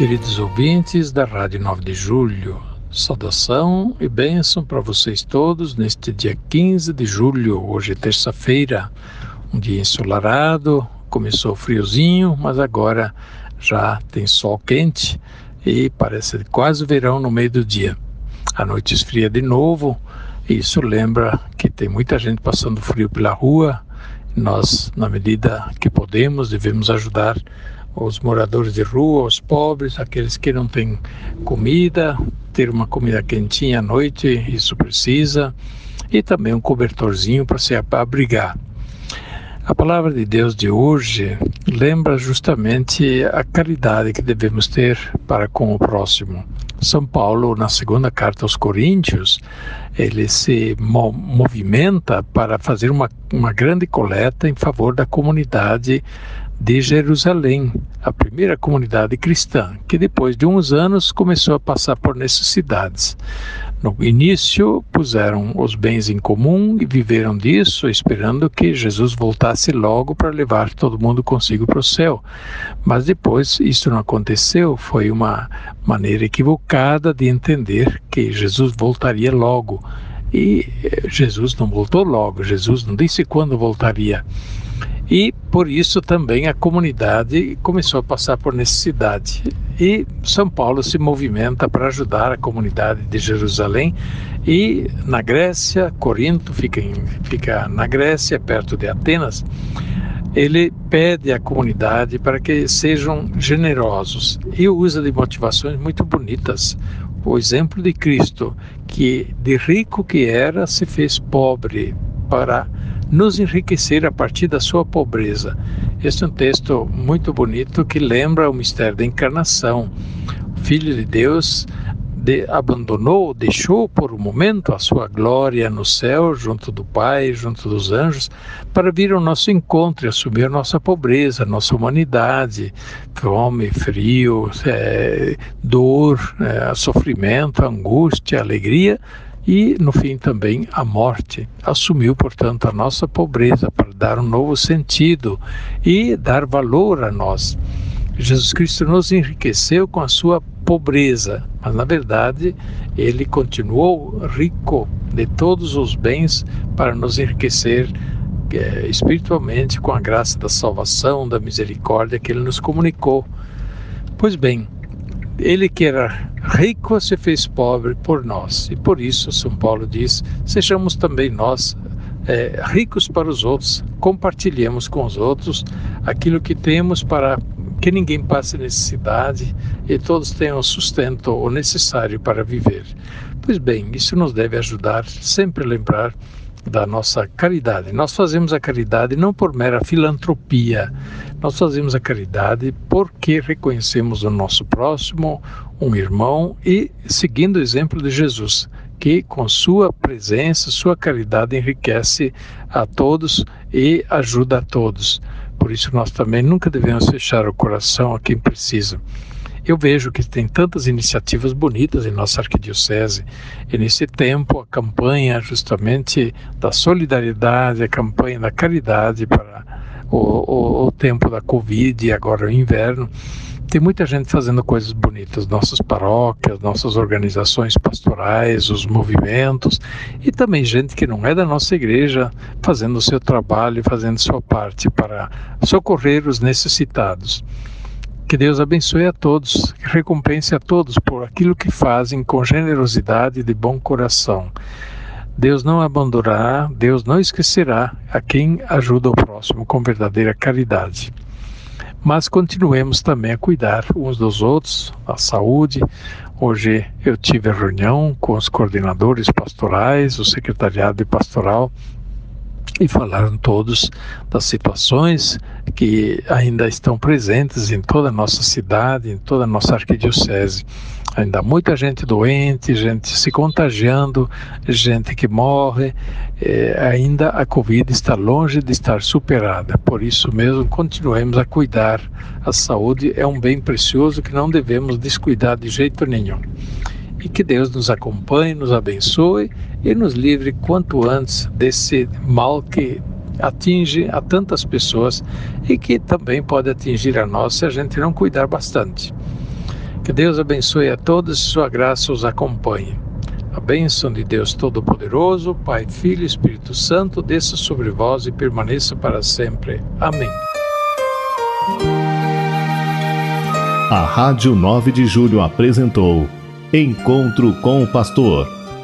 Queridos ouvintes da Rádio 9 de Julho, Saudação e bênção para vocês todos neste dia 15 de julho, hoje é terça-feira, um dia ensolarado, começou friozinho, mas agora já tem sol quente e parece quase verão no meio do dia. A noite esfria de novo, e isso lembra que tem muita gente passando frio pela rua. Nós, na medida que podemos, devemos ajudar os moradores de rua, os pobres, aqueles que não têm comida, ter uma comida quentinha à noite, isso precisa, e também um cobertorzinho para se abrigar. A palavra de Deus de hoje lembra justamente a caridade que devemos ter para com o próximo. São Paulo, na segunda carta aos Coríntios, ele se movimenta para fazer uma, uma grande coleta em favor da comunidade de Jerusalém, a primeira comunidade cristã, que depois de uns anos começou a passar por necessidades. No início, puseram os bens em comum e viveram disso, esperando que Jesus voltasse logo para levar todo mundo consigo para o céu. Mas depois isso não aconteceu, foi uma maneira equivocada de entender que Jesus voltaria logo. E eh, Jesus não voltou logo, Jesus não disse quando voltaria. E por isso também a comunidade começou a passar por necessidade. E São Paulo se movimenta para ajudar a comunidade de Jerusalém. E na Grécia, Corinto fica, em, fica na Grécia, perto de Atenas. Ele pede à comunidade para que sejam generosos e usa de motivações muito bonitas. O exemplo de Cristo, que de rico que era, se fez pobre para nos enriquecer a partir da sua pobreza. Este é um texto muito bonito que lembra o mistério da encarnação. O Filho de Deus de, abandonou, deixou por um momento a sua glória no céu, junto do Pai, junto dos anjos, para vir ao nosso encontro e assumir nossa pobreza, nossa humanidade, fome, frio, é, dor, é, sofrimento, angústia, alegria e, no fim, também a morte. Assumiu, portanto, a nossa pobreza para dar um novo sentido e dar valor a nós. Jesus Cristo nos enriqueceu com a sua pobreza, mas na verdade ele continuou rico de todos os bens para nos enriquecer é, espiritualmente com a graça da salvação, da misericórdia que ele nos comunicou. Pois bem, ele que era rico se fez pobre por nós. E por isso, São Paulo diz: sejamos também nós é, ricos para os outros, compartilhemos com os outros aquilo que temos para que ninguém passe necessidade e todos tenham sustento o necessário para viver. Pois bem, isso nos deve ajudar sempre a lembrar da nossa caridade. Nós fazemos a caridade não por mera filantropia, nós fazemos a caridade porque reconhecemos o nosso próximo, um irmão, e seguindo o exemplo de Jesus, que com sua presença, sua caridade enriquece a todos e ajuda a todos. Por isso nós também nunca devemos fechar o coração a quem precisa. Eu vejo que tem tantas iniciativas bonitas em nossa arquidiocese, e nesse tempo a campanha justamente da solidariedade, a campanha da caridade para o, o, o tempo da Covid e agora o inverno, tem muita gente fazendo coisas bonitas, nossas paróquias, nossas organizações pastorais, os movimentos e também gente que não é da nossa igreja fazendo o seu trabalho, fazendo sua parte para socorrer os necessitados. Que Deus abençoe a todos, que recompense a todos por aquilo que fazem com generosidade e de bom coração. Deus não abandonará, Deus não esquecerá a quem ajuda o próximo com verdadeira caridade. Mas continuemos também a cuidar uns dos outros, a saúde. Hoje eu tive reunião com os coordenadores pastorais, o secretariado pastoral, e falaram todos das situações que ainda estão presentes em toda a nossa cidade, em toda a nossa arquidiocese. Ainda muita gente doente, gente se contagiando, gente que morre. É, ainda a Covid está longe de estar superada. Por isso mesmo, continuemos a cuidar. A saúde é um bem precioso que não devemos descuidar de jeito nenhum. E que Deus nos acompanhe, nos abençoe e nos livre quanto antes desse mal que atinge a tantas pessoas e que também pode atingir a nós se a gente não cuidar bastante. Que Deus abençoe a todos e sua graça os acompanhe. A bênção de Deus Todo-Poderoso, Pai, Filho e Espírito Santo, desça sobre vós e permaneça para sempre. Amém. A Rádio 9 de Julho apresentou Encontro com o Pastor,